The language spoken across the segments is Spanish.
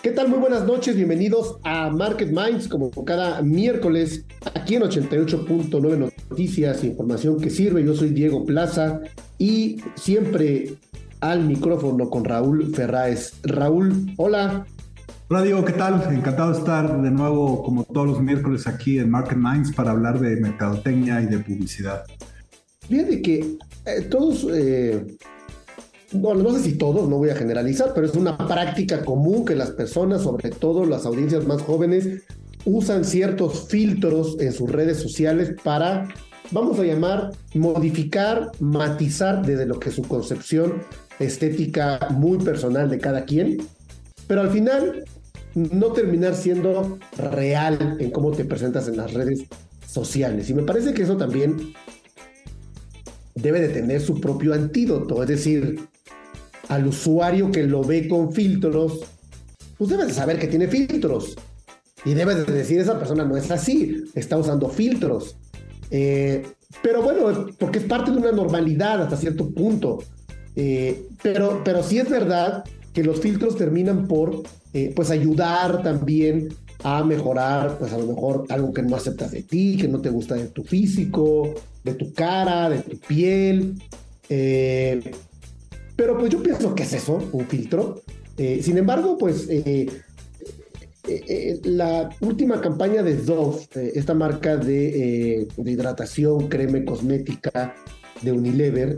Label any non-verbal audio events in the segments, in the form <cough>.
¿Qué tal? Muy buenas noches, bienvenidos a Market Minds, como cada miércoles, aquí en 88.9 Noticias, información que sirve. Yo soy Diego Plaza y siempre al micrófono con Raúl Ferráez. Raúl, hola. Hola Diego, ¿qué tal? Encantado de estar de nuevo, como todos los miércoles, aquí en Market Minds para hablar de mercadotecnia y de publicidad. Fíjate que eh, todos eh, bueno, no sé si todos, no voy a generalizar, pero es una práctica común que las personas, sobre todo las audiencias más jóvenes, usan ciertos filtros en sus redes sociales para, vamos a llamar, modificar, matizar desde lo que es su concepción estética muy personal de cada quien, pero al final no terminar siendo real en cómo te presentas en las redes sociales. Y me parece que eso también debe de tener su propio antídoto, es decir, al usuario que lo ve con filtros, pues debe de saber que tiene filtros. Y debe de decir, esa persona no es así, está usando filtros. Eh, pero bueno, porque es parte de una normalidad hasta cierto punto. Eh, pero, pero sí es verdad que los filtros terminan por eh, pues ayudar también a mejorar, pues a lo mejor algo que no aceptas de ti, que no te gusta de tu físico, de tu cara, de tu piel. Pero pues yo pienso que es eso, un filtro. Eh, sin embargo, pues eh, eh, la última campaña de Dove, esta marca de, hidratación, creme cosmética de Unilever,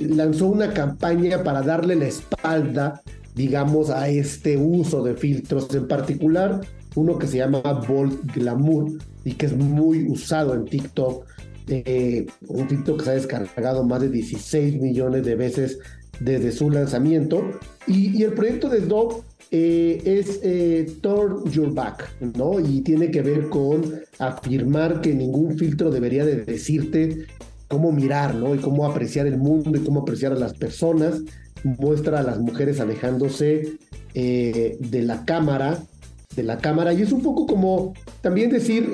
lanzó una campaña para darle la espalda, digamos, a este uso de filtros, en particular uno que se llama Bold Glamour y que es muy usado en TikTok eh, un TikTok que se ha descargado más de 16 millones de veces desde su lanzamiento. Y, el proyecto de Dove eh, es eh, Turn Your Back, ¿no? Y tiene que ver con afirmar que ningún filtro debería de decirte cómo mirar, ¿no? Y cómo apreciar el mundo y cómo apreciar a las personas. Muestra a las mujeres alejándose de la cámara, de la cámara. Y es un poco como también decir,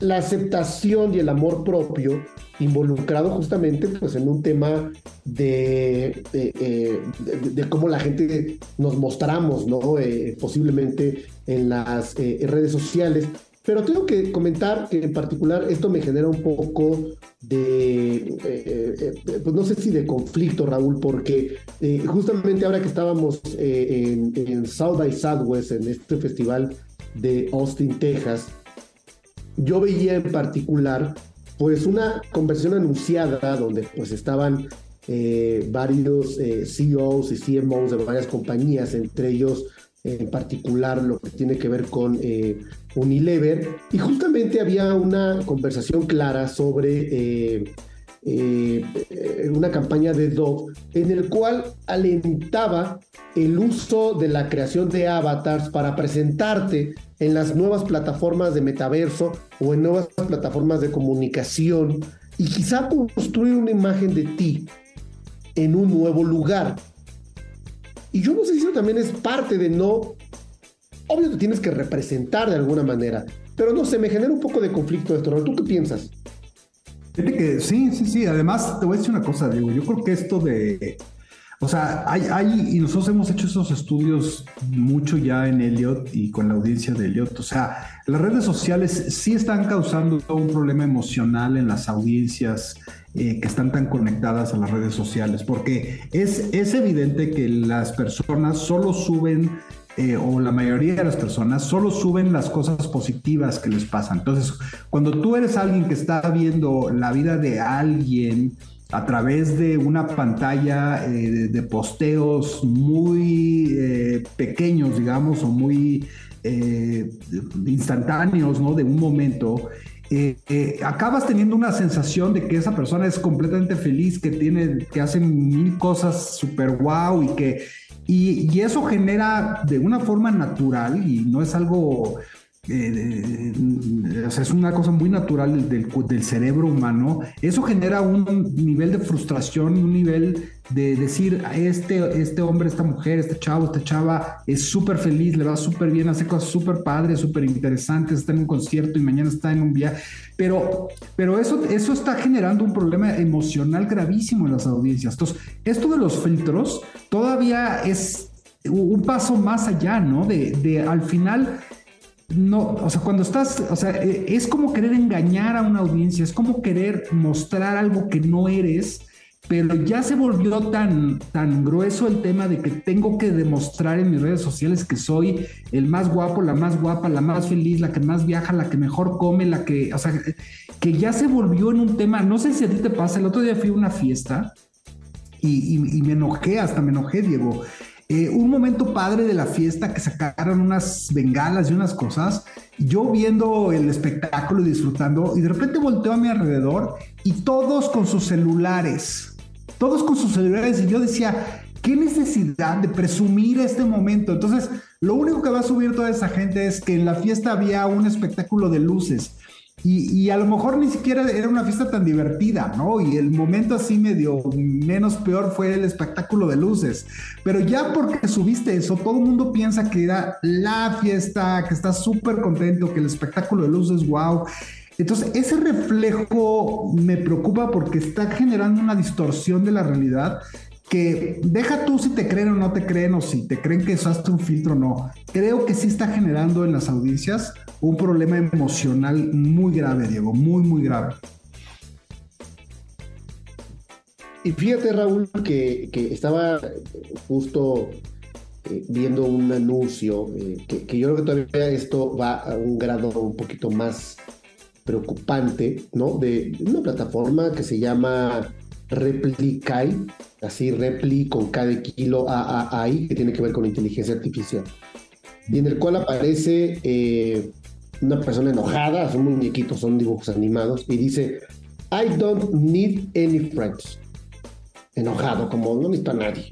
la aceptación y el amor propio involucrado justamente pues en un tema de, de, eh, cómo la gente nos mostramos, ¿no? Eh, posiblemente en las eh, redes sociales. Pero tengo que comentar que en particular esto me genera un poco de, pues no sé si de conflicto, Raúl, porque justamente ahora que estábamos en, en South by Southwest, en este festival de Austin, Texas, yo veía en particular pues una conversión anunciada donde pues estaban eh, varios eh, CEOs y CMOs de varias compañías, entre ellos en particular lo que tiene que ver con eh, Unilever, y justamente había una conversación clara sobre una campaña de Dove en el cual alentaba el uso de la creación de avatars para presentarte en las nuevas plataformas de metaverso o en nuevas plataformas de comunicación y quizá construir una imagen de ti en un nuevo lugar. Y yo no sé si eso también es parte de no... Obvio que tienes que representar de alguna manera, pero no sé, me genera un poco de conflicto esto. ¿Tú qué piensas? Que sí, sí, sí. Además, te voy a decir una cosa, Diego. Yo creo que esto de o sea, hay, hay, y nosotros hemos hecho esos estudios mucho ya en Elliot y con la audiencia de Elliot. O sea, las redes sociales sí están causando un problema emocional en las audiencias eh, que están tan conectadas a las redes sociales, porque es, es evidente que las personas solo suben eh, o la mayoría de las personas solo suben las cosas positivas que les pasan. Entonces, cuando tú eres alguien que está viendo la vida de alguien a través de una pantalla eh, de, posteos muy eh, pequeños, digamos, o muy eh, instantáneos, ¿no? De un momento. acabas teniendo una sensación de que esa persona es completamente feliz, que tiene, que hace mil cosas súper guau y que y, eso genera de una forma natural y no es algo eh, o sea, es una cosa muy natural del, del, cerebro humano. Eso genera un nivel de frustración un nivel de decir, este, este hombre, esta mujer, este chavo, esta chava es súper feliz, le va súper bien, hace cosas súper padres, súper interesantes, está en un concierto y mañana está en un viaje. Pero, pero eso, eso está generando un problema emocional gravísimo en las audiencias. Entonces, esto de los filtros todavía es un paso más allá, ¿no? De, de al final no, o sea, cuando estás, o sea, eh, es como querer engañar a una audiencia, es como querer mostrar algo que no eres, pero ya se volvió tan, tan grueso el tema de que tengo que demostrar en mis redes sociales que soy el más guapo, la más guapa, la más feliz, la que más viaja, la que mejor come, la que, o sea, que ya se volvió en un tema, no sé si a ti te pasa, el otro día fui a una fiesta y me enojé, hasta me enojé, Diego. Eh, un momento padre de la fiesta que sacaron unas bengalas y unas cosas, yo viendo el espectáculo y disfrutando, y de repente volteo a mi alrededor y todos con sus celulares, todos con sus celulares, y yo decía, ¿qué necesidad de presumir este momento? Entonces, lo único que va a subir toda esa gente es que en la fiesta había un espectáculo de luces y, a lo mejor ni siquiera era una fiesta tan divertida, ¿no? Y el momento así medio menos peor fue el espectáculo de luces. Pero ya porque subiste eso, todo el mundo piensa que era la fiesta, que está súper contento, que el espectáculo de luces, wow. Entonces, ese reflejo me preocupa porque está generando una distorsión de la realidad que deja tú si te creen o no te creen o si te creen que usaste un filtro o no. Creo que sí está generando en las audiencias un problema emocional muy grave, Diego, muy, muy grave. Y fíjate, Raúl, que, estaba justo eh, viendo un anuncio, eh, que, yo creo que todavía esto va a un grado un poquito más preocupante, ¿no? De una plataforma que se llama Replicai, así Repli con cada kilo AAI, que tiene que ver con inteligencia artificial, y en el cual aparece eh, una persona enojada, son muñequitos, son dibujos animados, y dice, I don't need any friends. Enojado, como no necesito a nadie.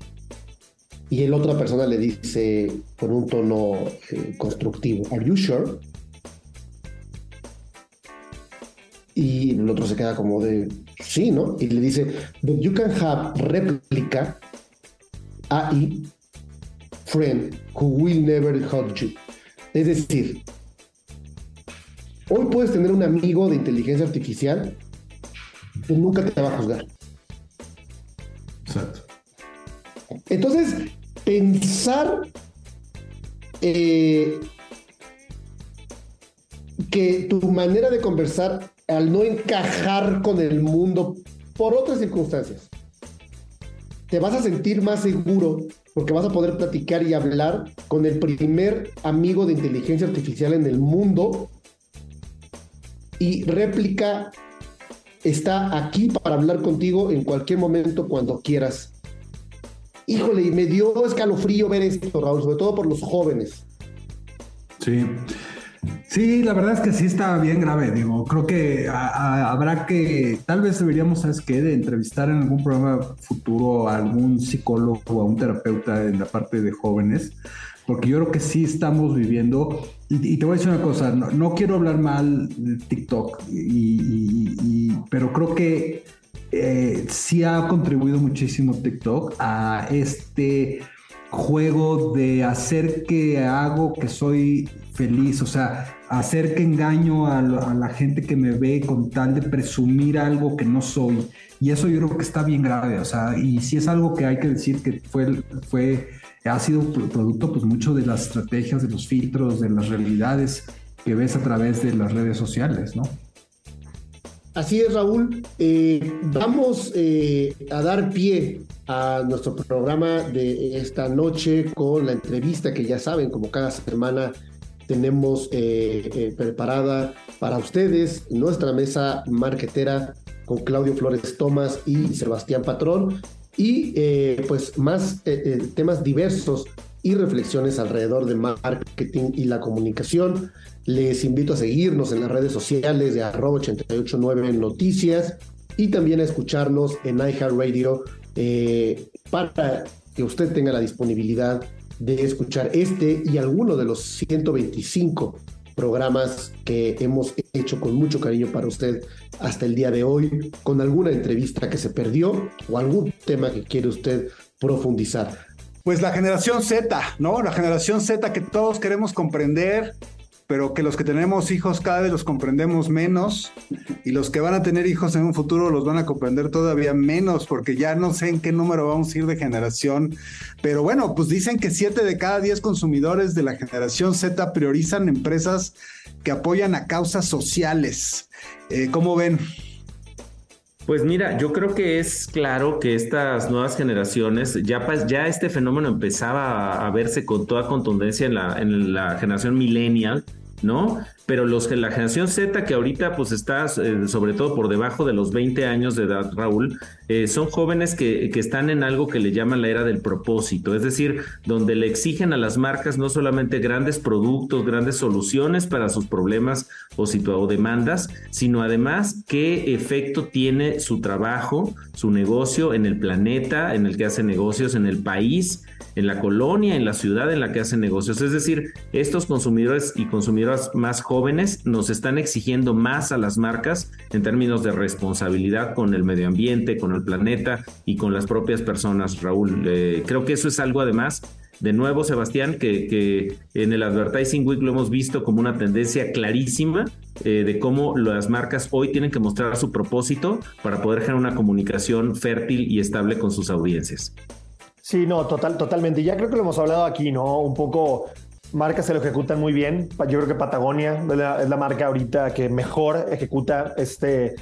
Y el otra persona le dice con un tono eh, constructivo, Are you sure? Y el otro se queda como de, sí, ¿no? Y le dice, But you can have replica AI friend who will never hurt you. Es decir, Hoy puedes tener un amigo de inteligencia artificial que nunca te va a juzgar. Exacto. Entonces, pensar eh, que tu manera de conversar al no encajar con el mundo por otras circunstancias, te vas a sentir más seguro porque vas a poder platicar y hablar con el primer amigo de inteligencia artificial en el mundo y réplica está aquí para hablar contigo en cualquier momento cuando quieras. Híjole, y me dio escalofrío ver esto, Raúl, sobre todo por los jóvenes. Sí. Sí, la verdad es que sí está bien grave, digo, creo que habrá que, tal vez deberíamos, ¿sabes qué?, de entrevistar en algún programa futuro a algún psicólogo o a un terapeuta en la parte de jóvenes, porque yo creo que sí estamos viviendo, y, te voy a decir una cosa, no, quiero hablar mal de TikTok, pero creo que eh, sí ha contribuido muchísimo TikTok a este juego de hacer que hago que soy feliz, o sea, hacer que engaño a, la gente que me ve con tal de presumir algo que no soy. Y eso yo creo que está bien grave, o sea, y sí es algo que hay que decir que fue, fue ha sido producto pues mucho de las estrategias, de los filtros, de las realidades que ves a través de las redes sociales, ¿no? Así es, Raúl. Eh, vamos eh, a dar pie a nuestro programa de esta noche con la entrevista que ya saben, como cada semana tenemos eh, preparada para ustedes nuestra mesa marquetera con Claudio Flores Tomás y Sebastián Patrón y pues más temas diversos y reflexiones alrededor de marketing y la comunicación. Les invito a seguirnos en las redes sociales de arroba 889 Noticias y también a escucharnos en iHeartRadio eh, para que usted tenga la disponibilidad de escuchar este y alguno de los 125 programas que hemos hecho con mucho cariño para usted hasta el día de hoy, con alguna entrevista que se perdió o algún tema que quiere usted profundizar. Pues la generación Z, ¿no? La generación Z que todos queremos comprender, pero que los que tenemos hijos cada vez los comprendemos menos y los que van a tener hijos en un futuro los van a comprender todavía menos porque ya no sé en qué número vamos a ir de generación. Pero bueno, pues dicen que 7 de cada 10 consumidores de la generación Z priorizan empresas que apoyan a causas sociales. Eh, ¿Cómo ven? Pues mira, yo creo que es claro que estas nuevas generaciones, ya, ya este fenómeno empezaba a, verse con toda contundencia en la, en la generación millennial, ¿no? Pero los que la generación Z, que ahorita pues está eh, sobre todo por debajo de los 20 años de edad, Raúl, eh, son jóvenes que, que, están en algo que le llaman la era del propósito, es decir, donde le exigen a las marcas no solamente grandes productos, grandes soluciones para sus problemas o, o demandas, sino además qué efecto tiene su trabajo, su negocio en el planeta, en el que hace negocios, en el país, en la colonia, en la ciudad en la que hacen negocios. Es decir, estos consumidores y consumidoras más jóvenes nos están exigiendo más a las marcas en términos de responsabilidad con el medio ambiente, con el planeta y con las propias personas, Raúl. Eh, creo que eso es algo además de nuevo, Sebastián, que, en el Advertising Week lo hemos visto como una tendencia clarísima eh, de cómo las marcas hoy tienen que mostrar su propósito para poder generar una comunicación fértil y estable con sus audiencias. Sí, no, total, totalmente. Ya creo que lo hemos hablado aquí, ¿no? Un poco marcas se lo ejecutan muy bien. Yo creo que Patagonia es la, marca ahorita que mejor ejecuta este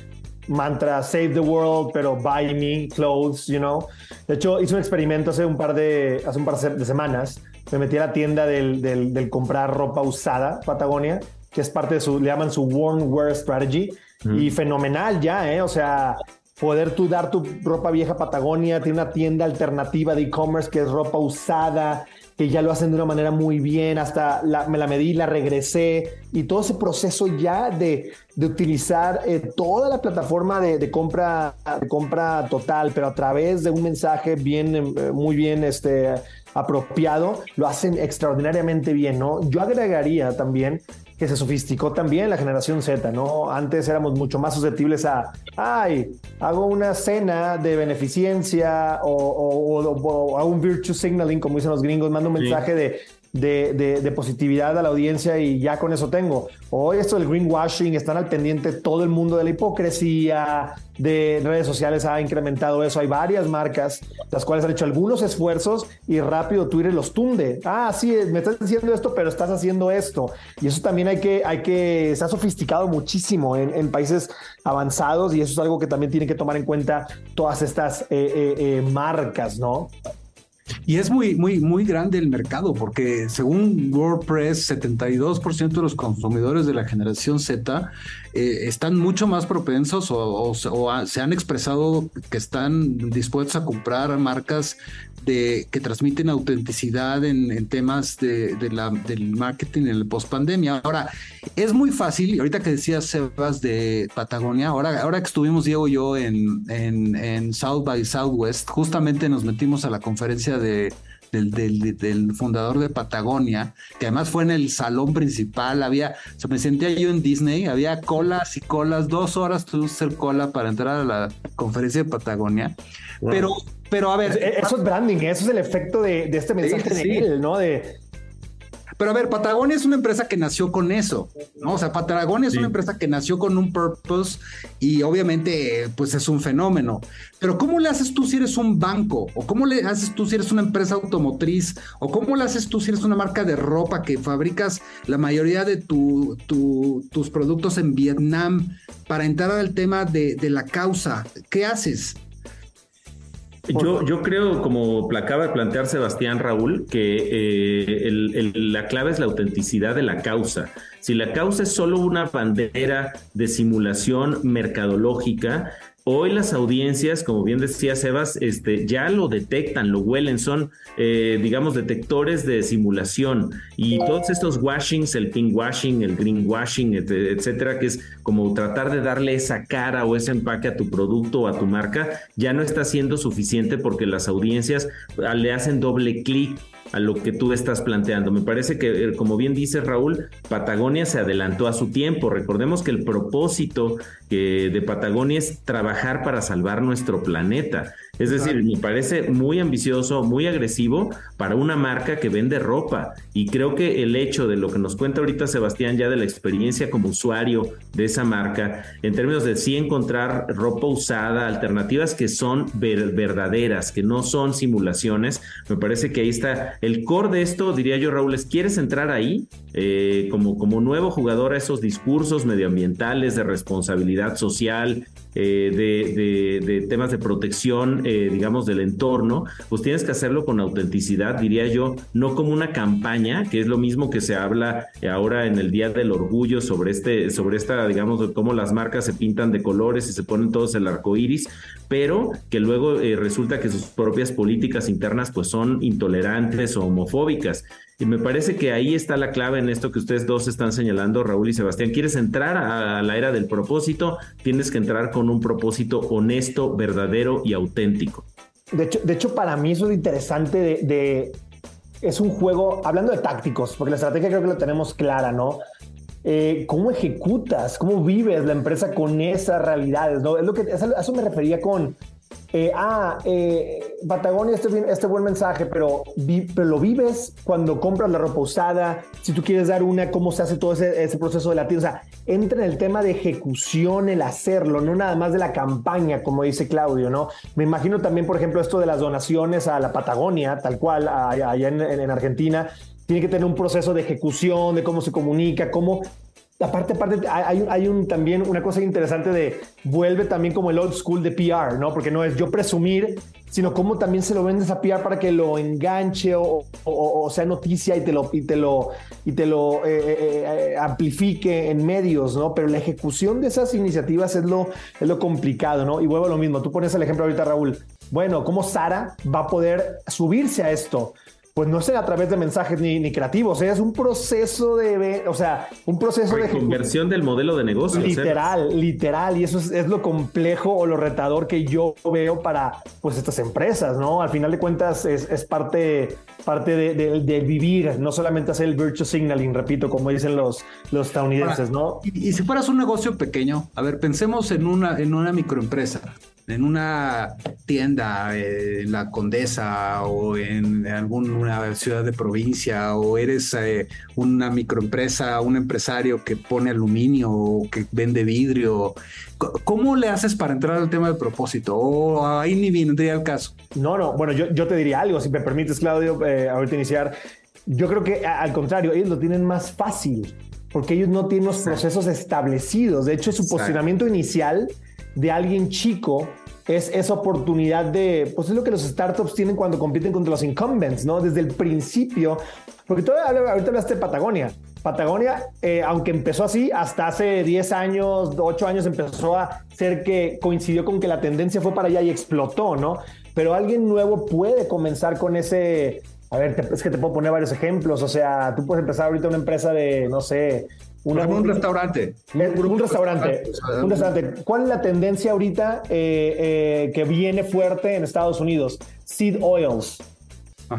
mantra Save the World, pero Buy Me Clothes, you know. De hecho, hice un experimento hace un par de, hace un par de semanas. Me metí a la tienda del, del, comprar ropa usada, Patagonia, que es parte de su, le llaman su Worn Wear Strategy. Y fenomenal ya, ¿eh? O sea, poder tú dar tu ropa vieja Patagonia, tiene una tienda alternativa de e-commerce que es ropa usada, que ya lo hacen de una manera muy bien, hasta me la medí, la regresé, y todo ese proceso ya de, de utilizar eh, toda la plataforma de, compra, de compra total, pero a través de un mensaje bien, eh, muy bien este, apropiado, lo hacen extraordinariamente bien, ¿no? Yo agregaría también que se sofisticó también la generación Z, ¿no? Antes éramos mucho más susceptibles a, ay, hago una cena de beneficencia o, hago un virtue signaling, como dicen los gringos, mando un mensaje de de, positividad a la audiencia y ya con eso tengo. Hoy esto del greenwashing, están al pendiente todo el mundo de la hipocresía, de redes sociales ha incrementado eso. Hay varias marcas, las cuales han hecho algunos esfuerzos y rápido Twitter los tunde. Ah, sí, me estás diciendo esto, pero estás haciendo esto. Y eso también hay que, hay que, se ha sofisticado muchísimo en, países avanzados y eso es algo que también tienen que tomar en cuenta todas estas eh, eh, eh, marcas, ¿no? Y es muy, muy, muy grande el mercado, porque según WordPress, 72% de los consumidores de la generación Z eh, están mucho más propensos o, se han expresado que están dispuestos a comprar marcas de, que transmiten autenticidad en, temas de, la, del marketing en el post pandemia. Ahora, es muy fácil, ahorita que decías Sebas de Patagonia, ahora, ahora que estuvimos Diego y yo en, en South by Southwest, justamente nos metimos a la conferencia de del, fundador de Patagonia, que además fue en el salón principal, había, se me sentía yo en Disney, había colas y colas, dos horas tuve que hacer cola para entrar a la conferencia de Patagonia, pero, pero a ver... Eso es branding, eso es el efecto de, este mensaje de él, ¿no? De pero a ver, Patagonia es una empresa que nació con eso, ¿no? O sea, Patagonia es una empresa que nació con un purpose y obviamente pues es un fenómeno. Pero ¿cómo le haces tú si eres un banco? ¿O cómo le haces tú si eres una empresa automotriz? ¿O cómo le haces tú si eres una marca de ropa que fabricas la mayoría de tu, tus productos en Vietnam para entrar al tema de, de la causa? ¿Qué haces? Yo, yo creo, como acaba de plantear Sebastián Raúl, que eh, la clave es la autenticidad de la causa. Si la causa es solo una bandera de simulación mercadológica, Hoy las audiencias, como bien decía Sebas, este, ya lo detectan, lo huelen, son, eh, digamos, detectores de simulación. Y todos estos washings, el pink washing, el green washing, etcétera, que es como tratar de darle esa cara o ese empaque a tu producto o a tu marca, ya no está siendo suficiente porque las audiencias le hacen doble clic a lo que tú estás planteando. Me parece que, eh, como bien dice Raúl, Patagonia se adelantó a su tiempo. Recordemos que el propósito eh, de Patagonia es trabajar para salvar nuestro planeta. Es decir, me parece muy ambicioso, muy agresivo para una marca que vende ropa. Y creo que el hecho de lo que nos cuenta ahorita Sebastián ya de la experiencia como usuario de esa marca, en términos de sí encontrar ropa usada, alternativas que son verdaderas, que no son simulaciones, me parece que ahí está el core de esto, diría yo, Raúl, es, ¿quieres entrar ahí eh, como, como nuevo jugador a esos discursos medioambientales de responsabilidad social, eh, de, temas de protección, eh, digamos, del entorno, pues tienes que hacerlo con autenticidad, diría yo, no como una campaña, que es lo mismo que se habla ahora en el Día del Orgullo sobre este, sobre esta, digamos, cómo las marcas se pintan de colores y se ponen todos el arco iris, pero que luego eh, resulta que sus propias políticas internas pues son intolerantes o homofóbicas. Y me parece que ahí está la clave en esto que ustedes dos están señalando, Raúl y Sebastián. ¿Quieres entrar a la era del propósito? Tienes que entrar con un propósito honesto, verdadero y auténtico. De hecho, para mí eso es interesante de, Es un juego, hablando de tácticos, porque la estrategia creo que la tenemos clara, ¿no? Eh, ¿Cómo ejecutas? ¿Cómo vives la empresa con esas realidades? ¿no? Es lo que, a eso me refería con eh, ah, eh, Patagonia, este, este buen mensaje, pero, pero, lo vives cuando compras la ropa usada, si tú quieres dar una, cómo se hace todo ese, proceso de la tienda. O sea, entra en el tema de ejecución, el hacerlo, no nada más de la campaña, como dice Claudio, ¿no? Me imagino también, por ejemplo, esto de las donaciones a la Patagonia, tal cual, allá en, en Argentina, tiene que tener un proceso de ejecución, de cómo se comunica, cómo Aparte, aparte, hay, hay un, también una cosa interesante de vuelve también como el old school de PR, ¿no? Porque no es yo presumir, sino cómo también se lo vendes a PR para que lo enganche o, o, sea noticia y te lo, y te lo, y te lo eh, eh, eh, amplifique en medios, ¿no? Pero la ejecución de esas iniciativas es lo, es lo complicado, ¿no? Y vuelvo a lo mismo, tú pones el ejemplo ahorita, Raúl. Bueno, ¿cómo Sara va a poder subirse a esto? Pues no sea a través de mensajes ni, ni creativos, es un proceso de, o sea, un proceso de conversión del modelo de negocio. Literal, literal, y eso es, lo complejo o lo retador que yo veo para pues estas empresas, ¿no? Al final de cuentas es, parte, parte del vivir, no solamente hacer el virtual signaling, repito, como dicen los, los estadounidenses, ¿no? Y, y, si fueras un negocio pequeño, a ver, pensemos en una, en una microempresa en una tienda en la Condesa o en alguna ciudad de provincia o eres eh, una microempresa, un empresario que pone aluminio o que vende vidrio, ¿cómo le haces para entrar al tema del propósito? ¿O ahí ni vendría el caso? No, no, bueno, yo, yo te diría algo, si me permites, Claudio, eh, ahorita iniciar. Yo creo que al contrario, ellos lo tienen más fácil porque ellos no tienen los procesos establecidos. De hecho, su posicionamiento inicial de alguien chico es esa oportunidad de, pues es lo que los startups tienen cuando compiten contra los incumbents, ¿no? Desde el principio, porque todo, ahorita hablaste de Patagonia. Patagonia, eh, aunque empezó así, hasta hace 10 años, 8 años empezó a ser que coincidió con que la tendencia fue para allá y explotó, ¿no? Pero alguien nuevo puede comenzar con ese, a ver, es que te puedo poner varios ejemplos. O sea, tú puedes empezar ahorita una empresa de, no sé, un restaurante. Un, restaurante. Un restaurante. ¿Cuál es la tendencia ahorita eh, eh, que viene fuerte en Estados Unidos? Seed oils.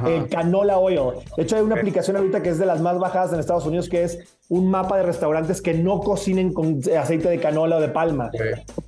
El canola oil. De hecho, hay una aplicación ahorita que es de las más bajadas en Estados Unidos, que es un mapa de restaurantes que no cocinen con aceite de canola o de palma.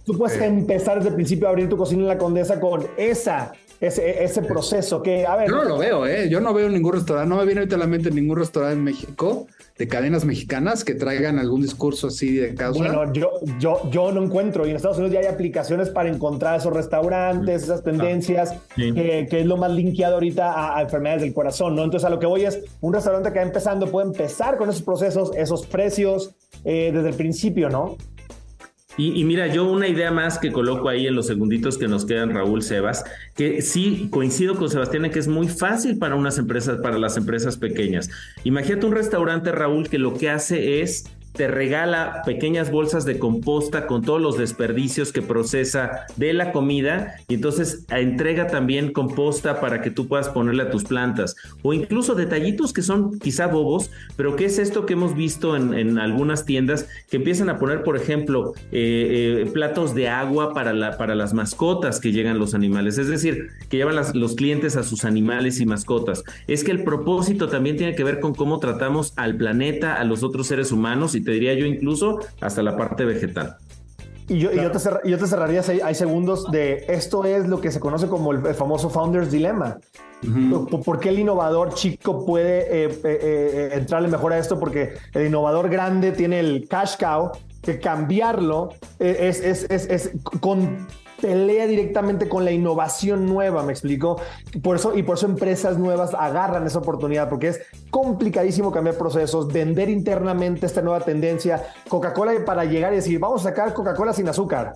Tú puedes empezar desde el principio a abrir tu cocina en la Condesa con esa ese, ese proceso que, a ver. Yo no lo veo, ¿eh? Yo no veo ningún restaurante, no me viene ahorita a la mente ningún restaurante en México de cadenas mexicanas que traigan algún discurso así de causa? Bueno, yo, yo, yo no encuentro. Y en Estados Unidos ya hay aplicaciones para encontrar esos restaurantes, esas tendencias, que, es lo más linkeado ahorita a, enfermedades del corazón, ¿no? Entonces, a lo que voy es, un restaurante que va empezando puede empezar con esos procesos, esos precios eh, desde el principio, ¿no? Y, mira, yo una idea más que coloco ahí en los segunditos que nos quedan, Raúl Sebas, que sí coincido con Sebastián en que es muy fácil para unas empresas, para las empresas pequeñas. Imagínate un restaurante, Raúl, que lo que hace es te regala pequeñas bolsas de composta con todos los desperdicios que procesa de la comida y entonces entrega también composta para que tú puedas ponerle a tus plantas o incluso detallitos que son quizá bobos, pero ¿qué es esto que hemos visto en, algunas tiendas que empiezan a poner, por ejemplo, eh, eh, platos de agua para, la, para las mascotas que llegan los animales? Es decir, que llevan los clientes a sus animales y mascotas. Es que el propósito también tiene que ver con cómo tratamos al planeta, a los otros seres humanos te diría yo incluso hasta la parte vegetal. Y yo, yo, te, cerraría hay segundos de esto es lo que se conoce como el, famoso Founders Dilemma. ¿Por qué el innovador chico puede eh, eh, eh, entrarle mejor a esto? Porque el innovador grande tiene el cash cow, que cambiarlo es, es, es, es con pelea directamente con la innovación nueva, me explico. Por eso, y por eso empresas nuevas agarran esa oportunidad, porque es complicadísimo cambiar procesos, vender internamente esta nueva tendencia. Coca-Cola para llegar y decir, vamos a sacar Coca-Cola sin azúcar.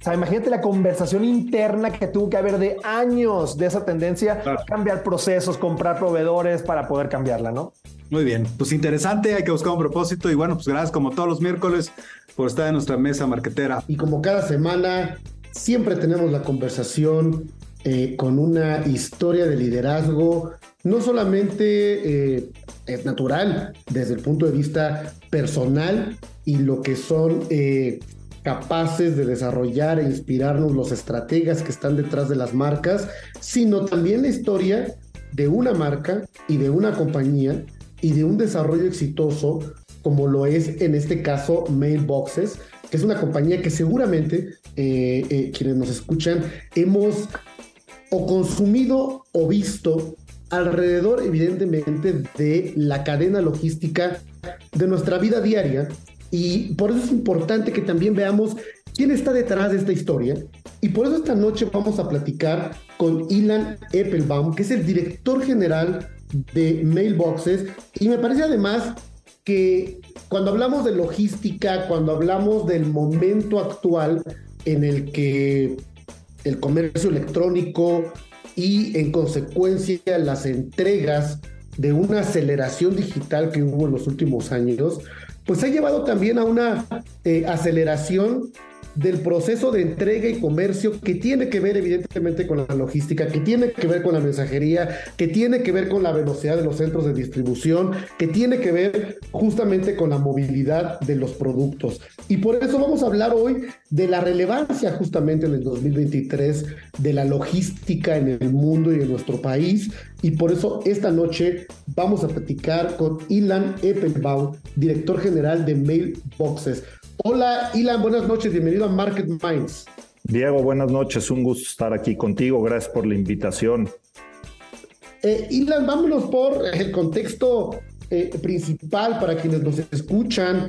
O sea, imagínate la conversación interna que tuvo que haber de años de esa tendencia, cambiar procesos, comprar proveedores para poder cambiarla, ¿no? Muy bien, pues interesante, hay que buscar un propósito y bueno, pues gracias como todos los miércoles por estar en nuestra mesa marquetera. Y como cada semana, Siempre tenemos la conversación eh, con una historia de liderazgo, no solamente eh, es natural desde el punto de vista personal y lo que son eh, capaces de desarrollar e inspirarnos los estrategas que están detrás de las marcas, sino también la historia de una marca y de una compañía y de un desarrollo exitoso como lo es en este caso Mailboxes, que es una compañía que seguramente eh, eh, quienes nos escuchan hemos o consumido o visto alrededor evidentemente de la cadena logística de nuestra vida diaria. Y por eso es importante que también veamos quién está detrás de esta historia. Y por eso esta noche vamos a platicar con Ilan Eppelbaum que es el director general de Mailboxes. Y me parece además que cuando hablamos de logística, cuando hablamos del momento actual en el que el comercio electrónico y en consecuencia las entregas de una aceleración digital que hubo en los últimos años, pues ha llevado también a una eh, aceleración del proceso de entrega y comercio que tiene que ver evidentemente con la logística, que tiene que ver con la mensajería, que tiene que ver con la velocidad de los centros de distribución, que tiene que ver justamente con la movilidad de los productos. Y por eso vamos a hablar hoy de la relevancia justamente en el 2023 de la logística en el mundo y en nuestro país. Y por eso esta noche vamos a platicar con Ilan Eppelbaum, director general de Mailboxes. Hola, Ilan, buenas noches, bienvenido a Market Minds. Diego, buenas noches, un gusto estar aquí contigo, gracias por la invitación. Eh, Ilan, vámonos por el contexto eh, principal para quienes nos escuchan.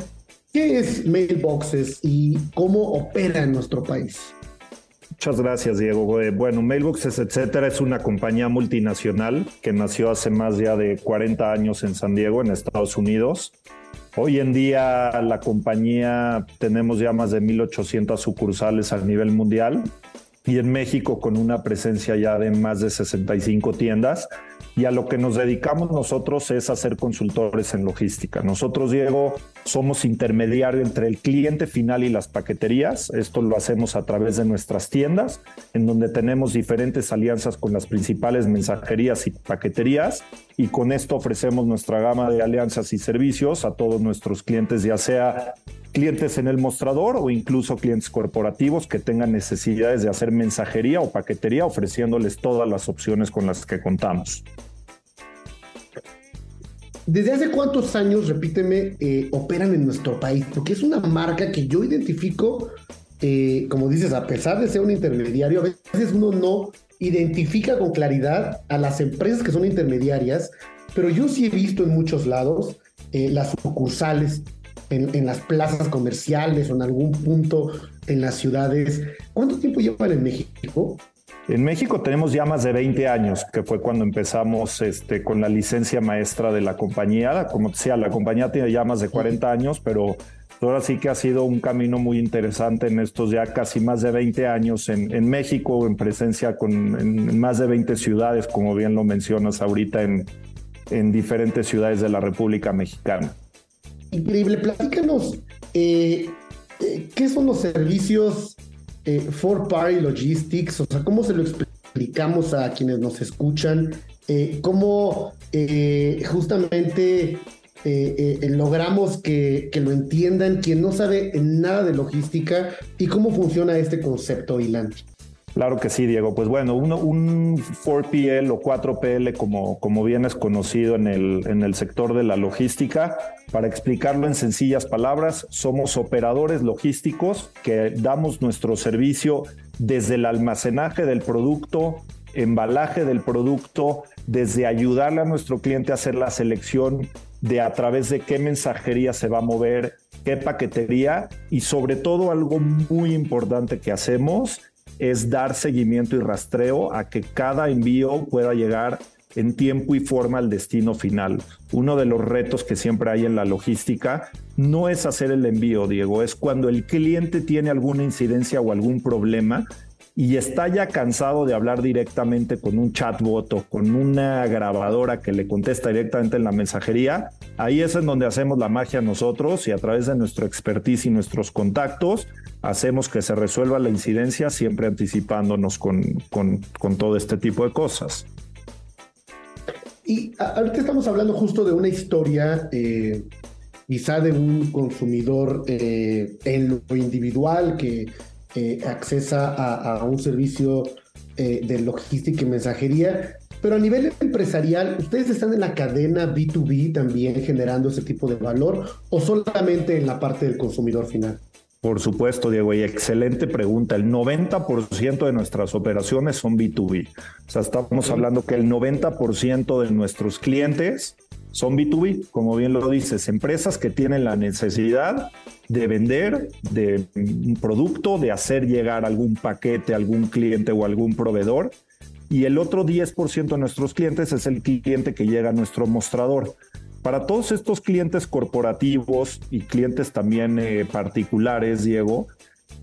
¿Qué es Mailboxes y cómo opera en nuestro país? Muchas gracias, Diego. Eh, bueno, Mailboxes, etcétera, es una compañía multinacional que nació hace más ya de 40 años en San Diego, en Estados Unidos. Hoy en día la compañía tenemos ya más de 1.800 sucursales a nivel mundial y en México con una presencia ya de más de 65 tiendas. Y a lo que nos dedicamos nosotros es a ser consultores en logística. Nosotros, Diego, somos intermediario entre el cliente final y las paqueterías. Esto lo hacemos a través de nuestras tiendas, en donde tenemos diferentes alianzas con las principales mensajerías y paqueterías. Y con esto ofrecemos nuestra gama de alianzas y servicios a todos nuestros clientes, ya sea clientes en el mostrador o incluso clientes corporativos que tengan necesidades de hacer mensajería o paquetería, ofreciéndoles todas las opciones con las que contamos. ¿Desde hace cuántos años, repíteme, eh, operan en nuestro país? Porque es una marca que yo identifico, eh, como dices, a pesar de ser un intermediario, a veces uno no identifica con claridad a las empresas que son intermediarias, pero yo sí he visto en muchos lados eh, las sucursales en, las plazas comerciales o en algún punto en las ciudades. ¿Cuánto tiempo llevan en México? En México tenemos ya más de 20 años, que fue cuando empezamos este, con la licencia maestra de la compañía. Como decía, la compañía tiene ya más de 40 años, pero ahora sí que ha sido un camino muy interesante en estos ya casi más de 20 años en, México, en presencia con, en más de 20 ciudades, como bien lo mencionas ahorita, en diferentes ciudades de la República Mexicana. Increíble. Platícanos, eh, eh, ¿qué son los servicios eh, for party logistics? O sea, ¿cómo se lo explicamos a quienes nos escuchan? ¿Cómo justamente logramos que, lo entiendan quien no sabe nada de logística y cómo funciona este concepto, Ilan? Claro que sí, Diego. Pues bueno, un 4PL o 4PL, como, como bien es conocido en el, en el sector de la logística, para explicarlo en sencillas palabras, somos operadores logísticos que damos nuestro servicio desde el almacenaje del producto, embalaje del producto, desde ayudarle a nuestro cliente a hacer la selección de a través de qué mensajería se va a mover, qué paquetería y sobre todo algo muy importante que hacemos es dar seguimiento y rastreo a que cada envío pueda llegar en tiempo y forma al destino final. Uno de los retos que siempre hay en la logística no es hacer el envío, Diego, es cuando el cliente tiene alguna incidencia o algún problema y está ya cansado de hablar directamente con un chatbot o con una grabadora que le contesta directamente en la mensajería, ahí es en donde hacemos la magia nosotros y a través de nuestro expertise y nuestros contactos hacemos que se resuelva la incidencia siempre anticipándonos con, con, todo este tipo de cosas. Y ahorita estamos hablando justo de una historia, eh, quizá de un consumidor eh, en lo individual que eh, accesa a, un servicio de logística y mensajería, pero a nivel empresarial, ¿ustedes están en la cadena B2B también generando ese tipo de valor o solamente en la parte del consumidor final? Por supuesto, Diego, y excelente pregunta. El 90% de nuestras operaciones son B2B. O sea, estamos hablando que el 90% de nuestros clientes son B2B, como bien lo dices, empresas que tienen la necesidad de vender de un producto, de hacer llegar algún paquete a algún cliente o algún proveedor. Y el otro 10% de nuestros clientes es el cliente que llega a nuestro mostrador. Para todos estos clientes corporativos y clientes también eh, particulares, Diego,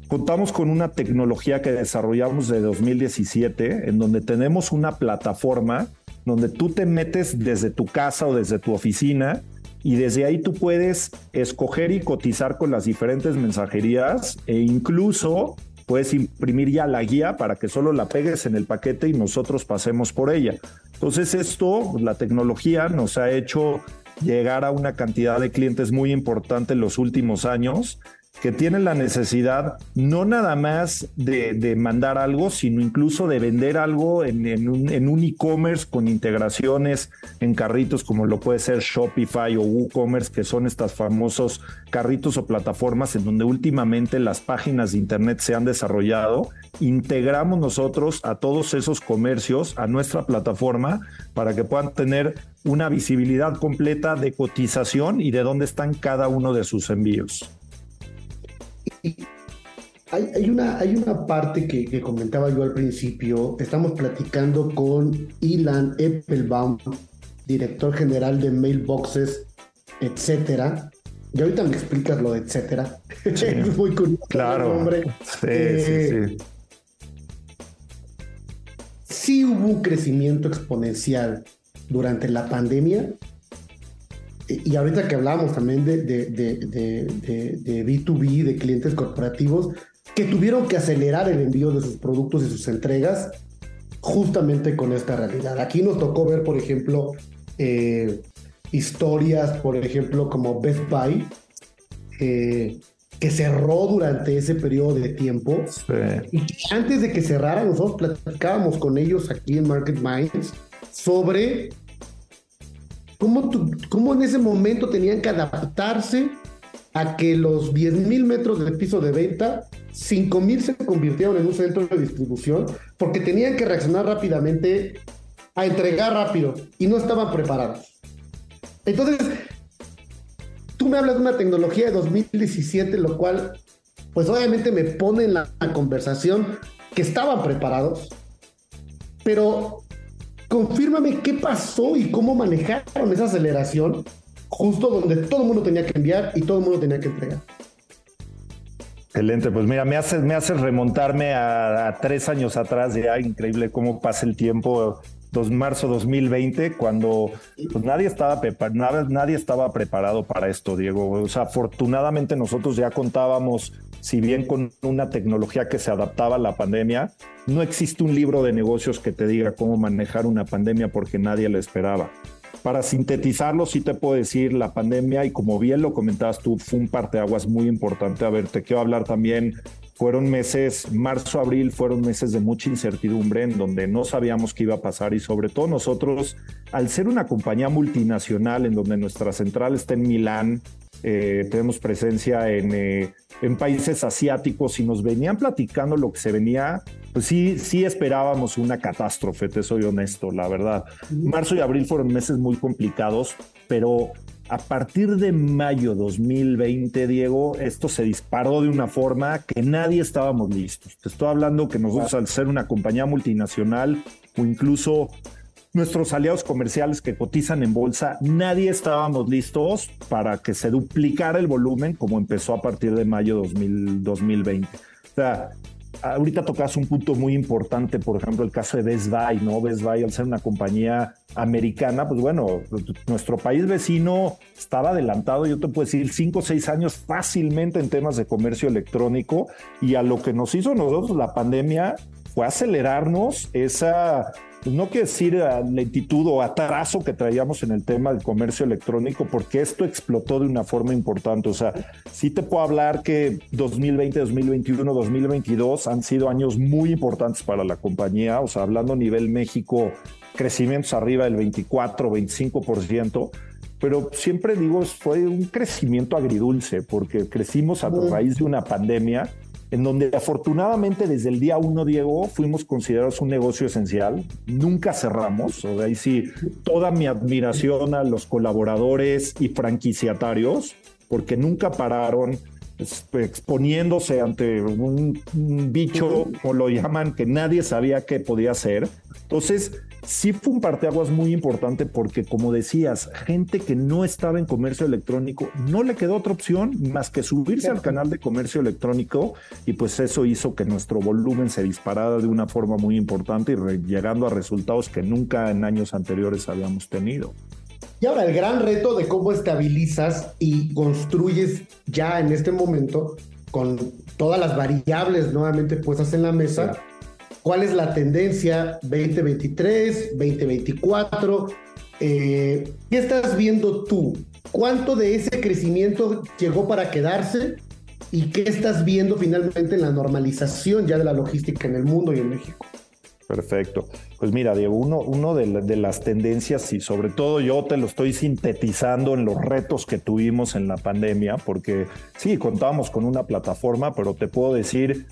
contamos con una tecnología que desarrollamos de 2017, en donde tenemos una plataforma donde tú te metes desde tu casa o desde tu oficina y desde ahí tú puedes escoger y cotizar con las diferentes mensajerías e incluso puedes imprimir ya la guía para que solo la pegues en el paquete y nosotros pasemos por ella. Entonces esto, la tecnología nos ha hecho llegar a una cantidad de clientes muy importante en los últimos años que tienen la necesidad no nada más de, mandar algo, sino incluso de vender algo en, un, e-commerce con integraciones en carritos como lo puede ser Shopify o WooCommerce, que son estos famosos carritos o plataformas en donde últimamente las páginas de Internet se han desarrollado. Integramos nosotros a todos esos comercios a nuestra plataforma para que puedan tener una visibilidad completa de cotización y de dónde están cada uno de sus envíos. Hay, una, hay una parte que, comentaba yo al principio. Estamos platicando con Ilan Eppelbaum, director general de Mailboxes, etcétera. Y ahorita me explicas lo de etcétera. <laughs> es muy curioso. Claro. Hombre. Sí, sí, eh, sí. Sí hubo un crecimiento exponencial durante la pandemia y ahorita que hablamos también de, de, de, B2B, de clientes corporativos, que tuvieron que acelerar el envío de sus productos y sus entregas justamente con esta realidad. Aquí nos tocó ver, por ejemplo, eh, historias, por ejemplo, como Best Buy, eh, que cerró durante ese periodo de tiempo. Y antes de que cerrara, nosotros platicábamos con ellos aquí en Market Minds sobre ¿Cómo, en ese momento tenían que adaptarse a que los 10 mil metros de piso de venta, 5 mil se convirtieron en un centro de distribución porque tenían que reaccionar rápidamente a entregar rápido y no estaban preparados. Entonces, tú me hablas de una tecnología de 2017, lo cual, pues obviamente me pone en la conversación que estaban preparados, pero confírmame qué pasó y cómo manejaron esa aceleración justo donde todo el mundo tenía que enviar y todo el mundo tenía que entregar. Excelente, pues mira, me hace, me hace remontarme a, tres años atrás, ya increíble cómo pasa el tiempo. dos, marzo 2020, cuando pues, nadie, estaba nadie estaba preparado para esto, Diego. O sea, afortunadamente nosotros ya contábamos, si bien con una tecnología que se adaptaba a la pandemia, no existe un libro de negocios que te diga cómo manejar una pandemia porque nadie la esperaba. Para sintetizarlo, sí te puedo decir, la pandemia, y como bien lo comentabas tú, fue un parteaguas muy importante. A ver, te quiero hablar también fueron meses, marzo, abril, fueron meses de mucha incertidumbre en donde no sabíamos qué iba a pasar y sobre todo nosotros, al ser una compañía multinacional en donde nuestra central está en Milán, eh, tenemos presencia en, eh, en, países asiáticos y nos venían platicando lo que se venía, pues sí, sí esperábamos una catástrofe, te soy honesto, la verdad. Marzo y abril fueron meses muy complicados, pero a partir de mayo 2020, Diego, esto se disparó de una forma que nadie estábamos listos. Te estoy hablando que nosotros al ser una compañía multinacional o incluso nuestros aliados comerciales que cotizan en bolsa, nadie estábamos listos para que se duplicara el volumen como empezó a partir de mayo 2020. O sea, ahorita tocas un punto muy importante, por ejemplo, el caso de Best Buy, ¿no? Best Buy, al ser una compañía americana, pues bueno, nuestro país vecino estaba adelantado, yo te puedo decir, cinco o seis años fácilmente en temas de comercio electrónico y a lo que nos hizo nosotros la pandemia fue acelerarnos esa pues, no quiero decir lentitud o atraso que traíamos en el tema del comercio electrónico, porque esto explotó de una forma importante. O sea, sí te puedo hablar que 2020, 2021, 2022 han sido años muy importantes para la compañía. O sea, hablando a nivel México, crecimientos arriba del 24, 25% pero siempre digo, fue un crecimiento agridulce, porque crecimos a raíz de una pandemia en donde afortunadamente desde el día uno, Diego, fuimos considerados un negocio esencial, nunca cerramos, o ahí sí, toda mi admiración a los colaboradores y franquiciatarios, porque nunca pararon exponiéndose ante un, un bicho, o lo llaman, que nadie sabía que podía ser. Entonces, sí fue un parteaguas muy importante porque, como decías, gente que no estaba en comercio electrónico, no le quedó otra opción más que subirse al canal de comercio electrónico y pues eso hizo que nuestro volumen se disparara de una forma muy importante y llegando a resultados que nunca en años anteriores habíamos tenido. Y ahora el gran reto de cómo estabilizas y construyes ya en este momento con todas las variables nuevamente puestas en la mesa cuál es la tendencia 2023, 2024. Eh, ¿Qué estás viendo tú? ¿Cuánto de ese crecimiento llegó para quedarse? ¿Y qué estás viendo finalmente en la normalización ya de la logística en el mundo y en México? Perfecto. Pues mira, Diego, uno, de, de, las tendencias y sobre todo yo te lo estoy sintetizando en los retos que tuvimos en la pandemia, porque sí, contábamos con una plataforma, pero te puedo decir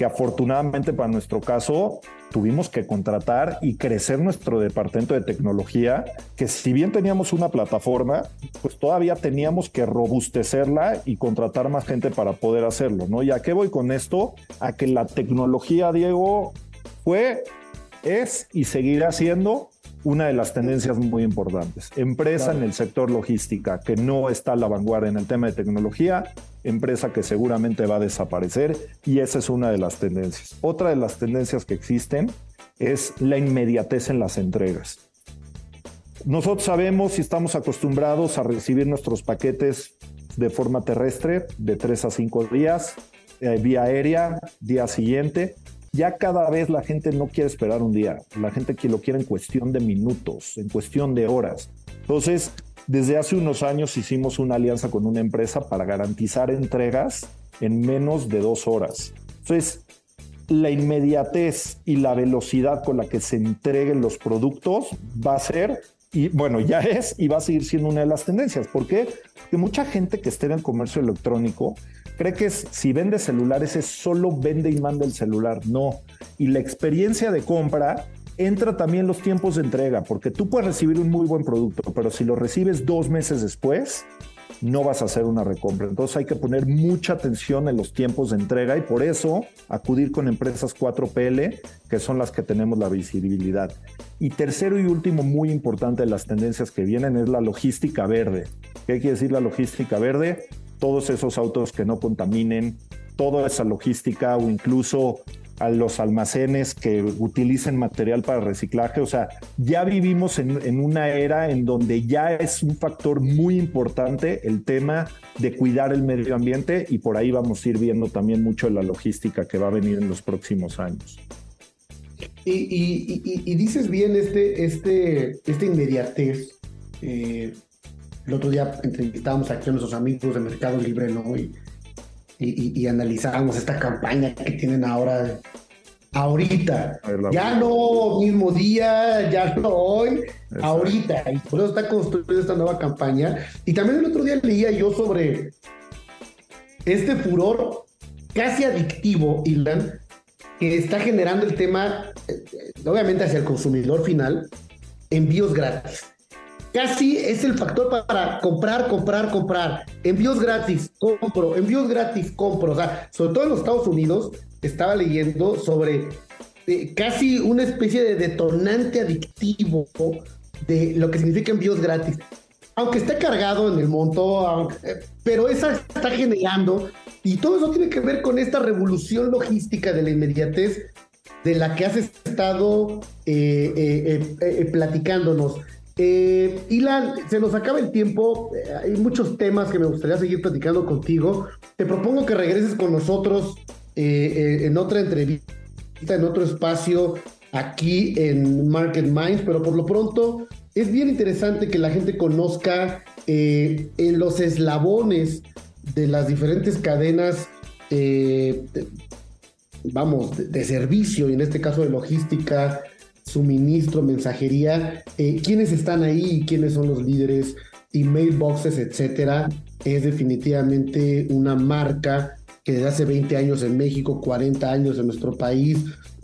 que afortunadamente para nuestro caso tuvimos que contratar y crecer nuestro departamento de tecnología, que si bien teníamos una plataforma, pues todavía teníamos que robustecerla y contratar más gente para poder hacerlo, ¿no? ¿Y a qué voy con esto? A que la tecnología, Diego, fue, es y seguirá siendo una de las tendencias muy importantes. Empresa en el sector logística que no está a la vanguardia en el tema de tecnología, empresa que seguramente va a desaparecer y esa es una de las tendencias. Otra de las tendencias que existen es la inmediatez en las entregas. Nosotros sabemos y estamos acostumbrados a recibir nuestros paquetes de forma terrestre de tres a cinco días, eh, vía aérea, día siguiente, ya cada vez la gente no quiere esperar un día, la gente que lo quiere en cuestión de minutos, en cuestión de horas. Entonces, desde hace unos años hicimos una alianza con una empresa para garantizar entregas en menos de dos horas. Entonces, la inmediatez y la velocidad con la que se entreguen los productos va a ser, y bueno, ya es y va a seguir siendo una de las tendencias. ¿Por qué? Porque mucha gente que esté en el comercio electrónico cree que si vende celulares es solo vende y manda el celular. No. Y la experiencia de compra entra también los tiempos de entrega, porque tú puedes recibir un muy buen producto, pero si lo recibes dos meses después, no vas a hacer una recompra. Entonces hay que poner mucha atención en los tiempos de entrega y por eso acudir con empresas 4PL, que son las que tenemos la visibilidad. Y tercero y último, muy importante de las tendencias que vienen, es la logística verde. ¿Qué quiere decir la logística verde? Todos esos autos que no contaminen, toda esa logística o incluso a los almacenes que utilicen material para reciclaje. O sea, ya vivimos en, una era en donde ya es un factor muy importante el tema de cuidar el medio ambiente y por ahí vamos a ir viendo también mucho de la logística que va a venir en los próximos años. Y, dices bien este, este, esta inmediatez. Eh, el otro día entrevistábamos aquí a nuestros amigos de Mercado Libre, ¿no? Y, y, analizábamos esta campaña que tienen ahora, ahorita. Ya no mismo día, ya no hoy, ahorita. Y por eso está construyendo esta nueva campaña. Y también el otro día leía yo sobre este furor casi adictivo, Ilan, que está generando el tema, eh, obviamente hacia el consumidor final, envíos gratis casi es el factor para comprar, comprar, comprar. Envíos gratis, compro, envíos gratis, compro. O sea, sobre todo en los Estados Unidos, estaba leyendo sobre eh, casi una especie de detonante adictivo de lo que significa envíos gratis. Aunque esté cargado en el monto, eh, pero esa está generando, y todo eso tiene que ver con esta revolución logística de la inmediatez de la que has estado eh, platicándonos. Eh, Ilan, se nos acaba el tiempo. Eh, hay muchos temas que me gustaría seguir platicando contigo. Te propongo que regreses con nosotros eh, en otra entrevista, en otro espacio aquí en Market Minds, pero por lo pronto es bien interesante que la gente conozca en los eslabones de las diferentes cadenas, vamos, de servicio, y en este caso de logística, suministro, mensajería, eh, quiénes están ahí, quiénes son los líderes, email boxes, etcétera, es definitivamente una marca que desde hace 20 años en México, 40 años en nuestro país,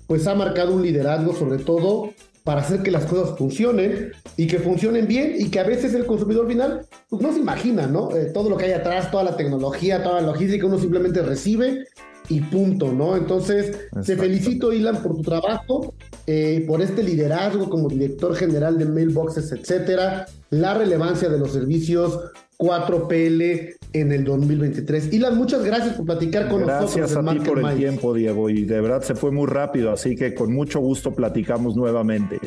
pues ha marcado un liderazgo sobre todo para hacer que las cosas funcionen y que funcionen bien y que a veces el consumidor final pues no se imagina, ¿no? Eh, todo lo que hay atrás, toda la tecnología, toda la logística, uno simplemente recibe y punto, ¿no? Entonces, te felicito, Ilan, por tu trabajo, eh, por este liderazgo como director general de Mailboxes, etcétera, la relevancia de los servicios 4PL en el 2023. Ilan, muchas gracias por platicar con nosotros. Gracias a ti por el tiempo, Diego, y de verdad se fue muy rápido, así que con mucho gusto platicamos nuevamente.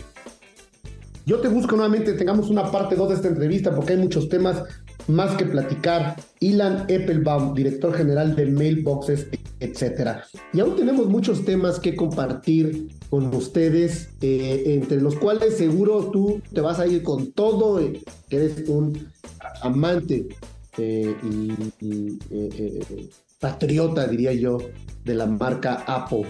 Yo te busco nuevamente, tengamos una parte 2 de esta entrevista porque hay muchos temas más que platicar. Ilan Eppelbaum, director general de Mailboxes, etcétera. Y aún tenemos muchos temas que compartir con ustedes, eh, entre los cuales seguro tú te vas a ir con todo, eh, que eres un amante eh, y, patriota, diría yo, de la marca Apple.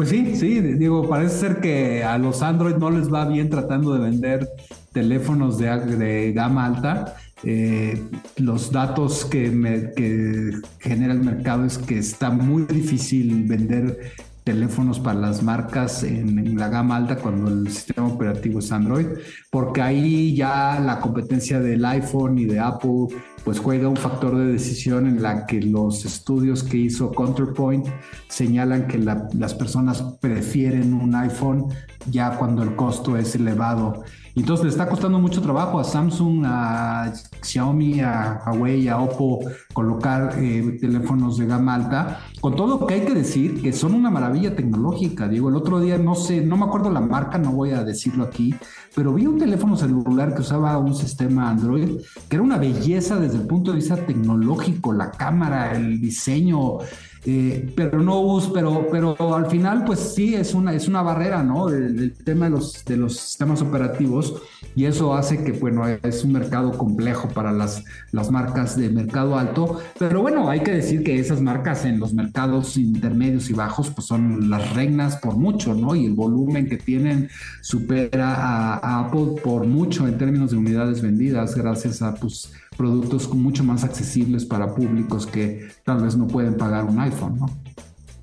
Pues sí, sí, digo, parece ser que a los Android no les va bien tratando de vender teléfonos de, gama alta. Eh, los datos que, que genera el mercado es que está muy difícil vender teléfonos para las marcas en, la gama alta cuando el sistema operativo es Android, porque ahí ya la competencia del iPhone y de Apple pues juega un factor de decisión en la que los estudios que hizo Counterpoint señalan que las personas prefieren un iPhone ya cuando el costo es elevado entonces le está costando mucho trabajo a Samsung, a Xiaomi, a Huawei, a Oppo colocar eh, teléfonos de gama alta, con todo lo que hay que decir, que son una maravilla tecnológica. Digo, el otro día no sé, no me acuerdo la marca, no voy a decirlo aquí, pero vi un teléfono celular que usaba un sistema Android, que era una belleza desde el punto de vista tecnológico, la cámara, el diseño, eh, pero no uso, pero, pero al final, pues sí, es una, es una barrera, ¿no? El, tema de los, de los sistemas operativos y eso hace que, bueno, es un mercado complejo para las, las marcas de mercado alto, pero bueno, hay que decir que esas marcas en los mercados intermedios y bajos, pues son las reinas por mucho, ¿no? Y el volumen que tienen supera a, a Apple por mucho en términos de unidades vendidas, gracias a, pues, productos mucho más accesibles para públicos que tal vez no pueden pagar un iPhone, ¿no?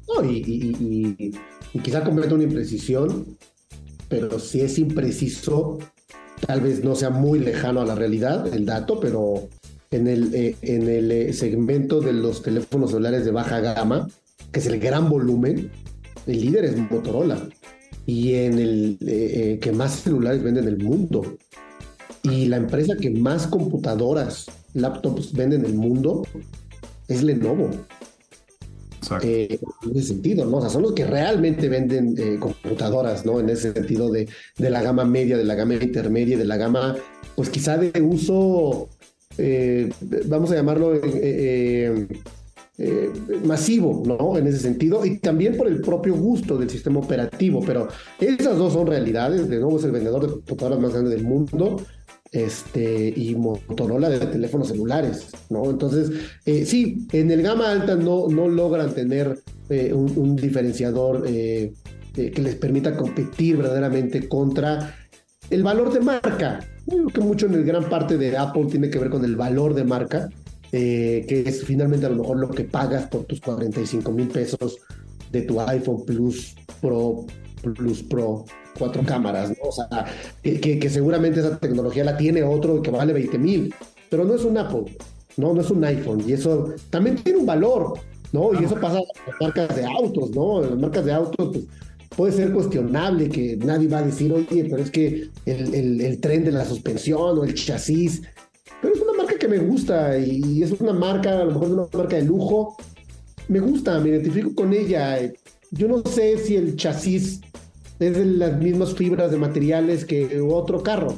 No, y, quizá cometa una imprecisión, pero si es impreciso, tal vez no sea muy lejano a la realidad el dato, pero en el, eh, en el eh, segmento de los teléfonos celulares de baja gama, que es el gran volumen, el líder es Motorola. Y en el eh, que más celulares venden en el mundo. Y la empresa que más computadoras, laptops vende en el mundo es Lenovo. eh, en ese sentido, ¿no? O sea, son los que realmente venden eh, computadoras, ¿no? En ese sentido de, de, la gama media, de la gama intermedia, de la gama, pues quizá de uso, eh, vamos a llamarlo masivo, ¿no? En ese sentido, y también por el propio gusto del sistema operativo, pero esas dos son realidades, de nuevo es el vendedor de computadoras más grande del mundo, este, y Motorola de teléfonos celulares, ¿no? Entonces, eh, sí, en el gama alta no, no logran tener eh, un, diferenciador eh, que les permita competir verdaderamente contra el valor de marca. Creo que mucho en el gran parte de Apple tiene que ver con el valor de marca, que es finalmente a lo mejor lo que pagas por tus 45 mil pesos de tu iPhone Plus Pro, Plus Pro, cuatro cámaras, ¿no? O sea, que, seguramente esa tecnología la tiene otro que vale 20 mil, pero no es un Apple, ¿no? No es un iPhone, y eso también tiene un valor, ¿no? Y eso pasa en las marcas de autos, ¿no? En las marcas de autos, pues, puede ser cuestionable que nadie va a decir, oye, pero es que el, el, tren de la suspensión o el chasis, pero es una marca que me gusta y es una marca, a lo mejor es una marca de lujo, me gusta, me identifico con ella. Yo no sé si el chasis es de las mismas fibras de materiales que otro carro.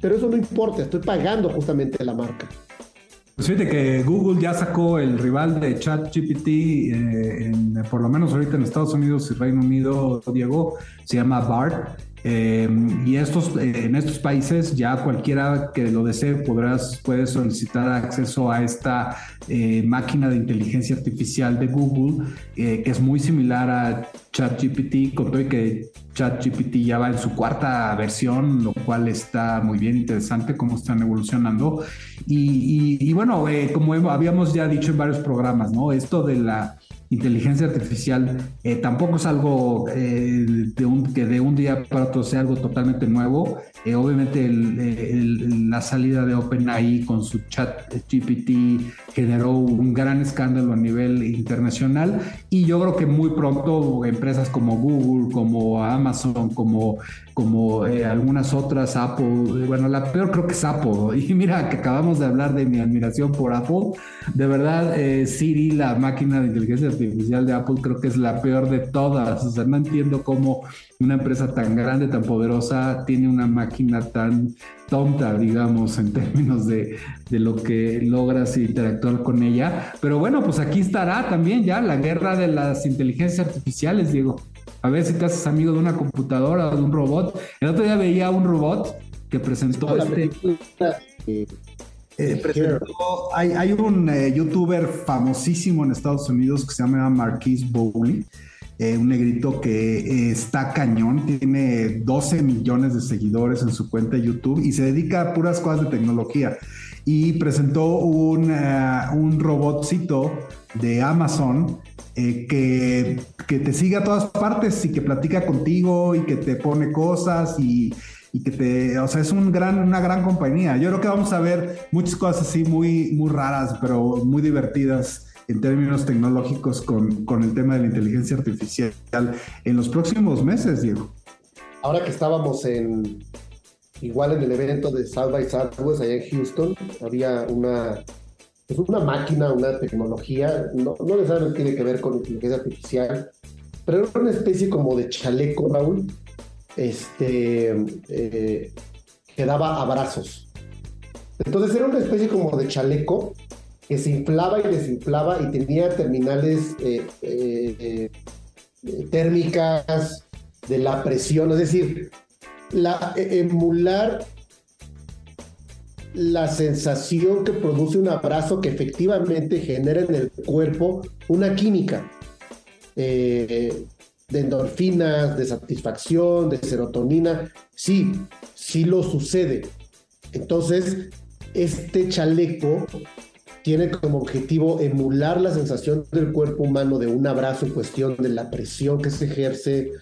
Pero eso no importa, estoy pagando justamente la marca. Pues fíjate que Google ya sacó el rival de ChatGPT, eh, por lo menos ahorita en Estados Unidos y Reino Unido, Diego, se llama BART. Eh, y estos, eh, en estos países ya cualquiera que lo desee podrás, puede solicitar acceso a esta máquina de inteligencia artificial de Google, que es muy similar a ChatGPT, con todo y que ChatGPT ya va en su cuarta versión, lo cual está muy bien interesante cómo están evolucionando. Y, bueno, eh, como habíamos ya dicho en varios programas, ¿no? Esto de la inteligencia artificial eh, tampoco es algo eh, que de un día para otro sea algo totalmente nuevo. Eh, obviamente la salida de OpenAI con su chat GPT generó un gran escándalo a nivel internacional y yo creo que muy pronto empresas como Google, como Amazon, como, como algunas otras, Apple, bueno, la peor creo que es Apple. <laughs> Y mira que acabamos de hablar de mi admiración por Apple. De verdad, Siri, la máquina de inteligencia artificial de Apple creo que es la peor de todas. O sea, no entiendo cómo una empresa tan grande, tan poderosa, tiene una máquina tan tonta, digamos, en términos de, de lo que logras interactuar con ella. Pero bueno, pues aquí estará también ya la guerra de las inteligencias artificiales, Diego. A ver si te haces amigo de una computadora o de un robot. El otro día veía un robot que presentó este... Eh, hay, un eh, youtuber famosísimo en Estados Unidos que se llama Marquise Bowley, eh, un negrito que está cañón, tiene 12 millones de seguidores en su cuenta de YouTube y se dedica a puras cosas de tecnología. Y presentó un, un robotcito de Amazon que, que, te sigue a todas partes y que platica contigo y que te pone cosas y y que te, o sea, es un gran, una gran compañía. Yo creo que vamos a ver muchas cosas así muy, muy raras, pero muy divertidas en términos tecnológicos con, con el tema de la inteligencia artificial en los próximos meses, Diego. Ahora que estábamos en, igual en el evento de South by Southwest allá en Houston, había una, pues una máquina, una tecnología, no, no necesariamente tiene que ver con inteligencia artificial, pero era una especie como de chaleco, Raúl, este, eh, que daba abrazos. Entonces era una especie como de chaleco que se inflaba y desinflaba y tenía terminales eh, eh, térmicas de la presión, es decir, la, emular la sensación que produce un abrazo que efectivamente genera en el cuerpo una química de endorfinas, de satisfacción, de serotonina. Sí, sí lo sucede. Entonces, este chaleco tiene como objetivo emular la sensación del cuerpo humano de un abrazo en cuestión de la presión que se ejerce,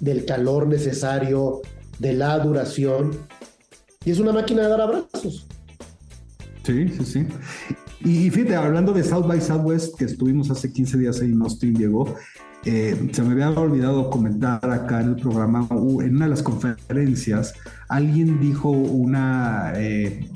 del calor necesario, de la duración. Y es una máquina de dar abrazos. Sí, sí, sí. Y fíjate, hablando de South by Southwest, que estuvimos hace 15 días ahí en Austin, Diego, eh, se me había olvidado comentar acá en el programa, en una de las conferencias, alguien dijo una, eh,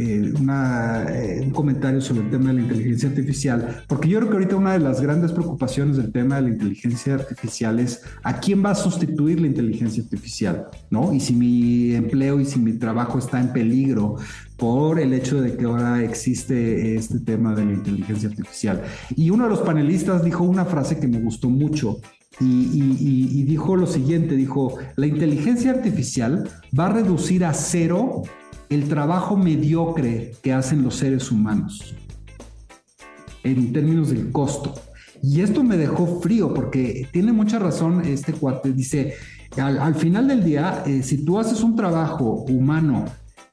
eh, una, eh, un comentario sobre el tema de la inteligencia artificial, porque yo creo que ahorita una de las grandes preocupaciones del tema de la inteligencia artificial es a quién va a sustituir la inteligencia artificial, ¿no? Y si mi empleo y si mi trabajo está en peligro por el hecho de que ahora existe este tema de la inteligencia artificial. Y uno de los panelistas dijo una frase que me gustó mucho. Y, dijo lo siguiente, dijo, la inteligencia artificial va a reducir a cero el trabajo mediocre que hacen los seres humanos en términos del costo. Y esto me dejó frío porque tiene mucha razón este cuate. Dice, al, final del día, eh, si tú haces un trabajo humano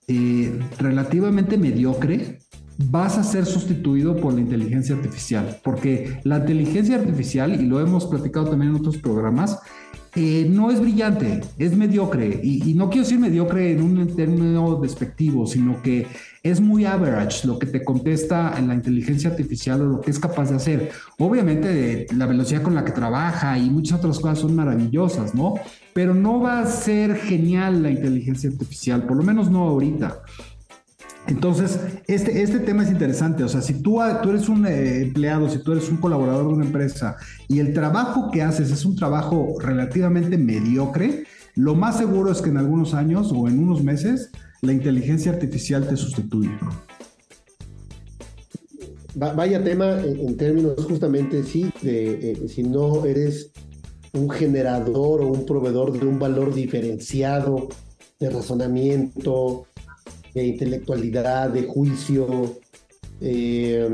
eh, relativamente mediocre, vas a ser sustituido por la inteligencia artificial, porque la inteligencia artificial, y lo hemos platicado también en otros programas, eh, no es brillante, es mediocre. Y, no quiero decir mediocre en un término despectivo, sino que es muy average lo que te contesta en la inteligencia artificial o lo que es capaz de hacer. Obviamente la velocidad con la que trabaja y muchas otras cosas son maravillosas, ¿no? Pero no va a ser genial la inteligencia artificial, por lo menos no ahorita. Entonces, este, este tema es interesante. O sea, si tú, tú eres un eh, empleado, si tú eres un colaborador de una empresa y el trabajo que haces es un trabajo relativamente mediocre, lo más seguro es que en algunos años o en unos meses la inteligencia artificial te sustituye. Vaya tema en, términos justamente, sí, eh, si no eres un generador o un proveedor de un valor diferenciado de razonamiento, de intelectualidad, de juicio, eh,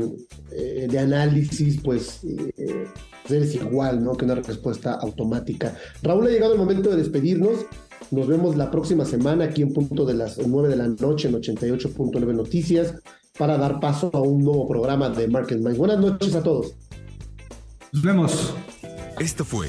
eh, de análisis, pues eh, eres igual, ¿no? Que una respuesta automática. Raúl, ha llegado el momento de despedirnos. Nos vemos la próxima semana aquí en punto de las 9 de la noche en 88.9 Noticias para dar paso a un nuevo programa de Market Minds. Buenas noches a todos. Nos vemos. Esto fue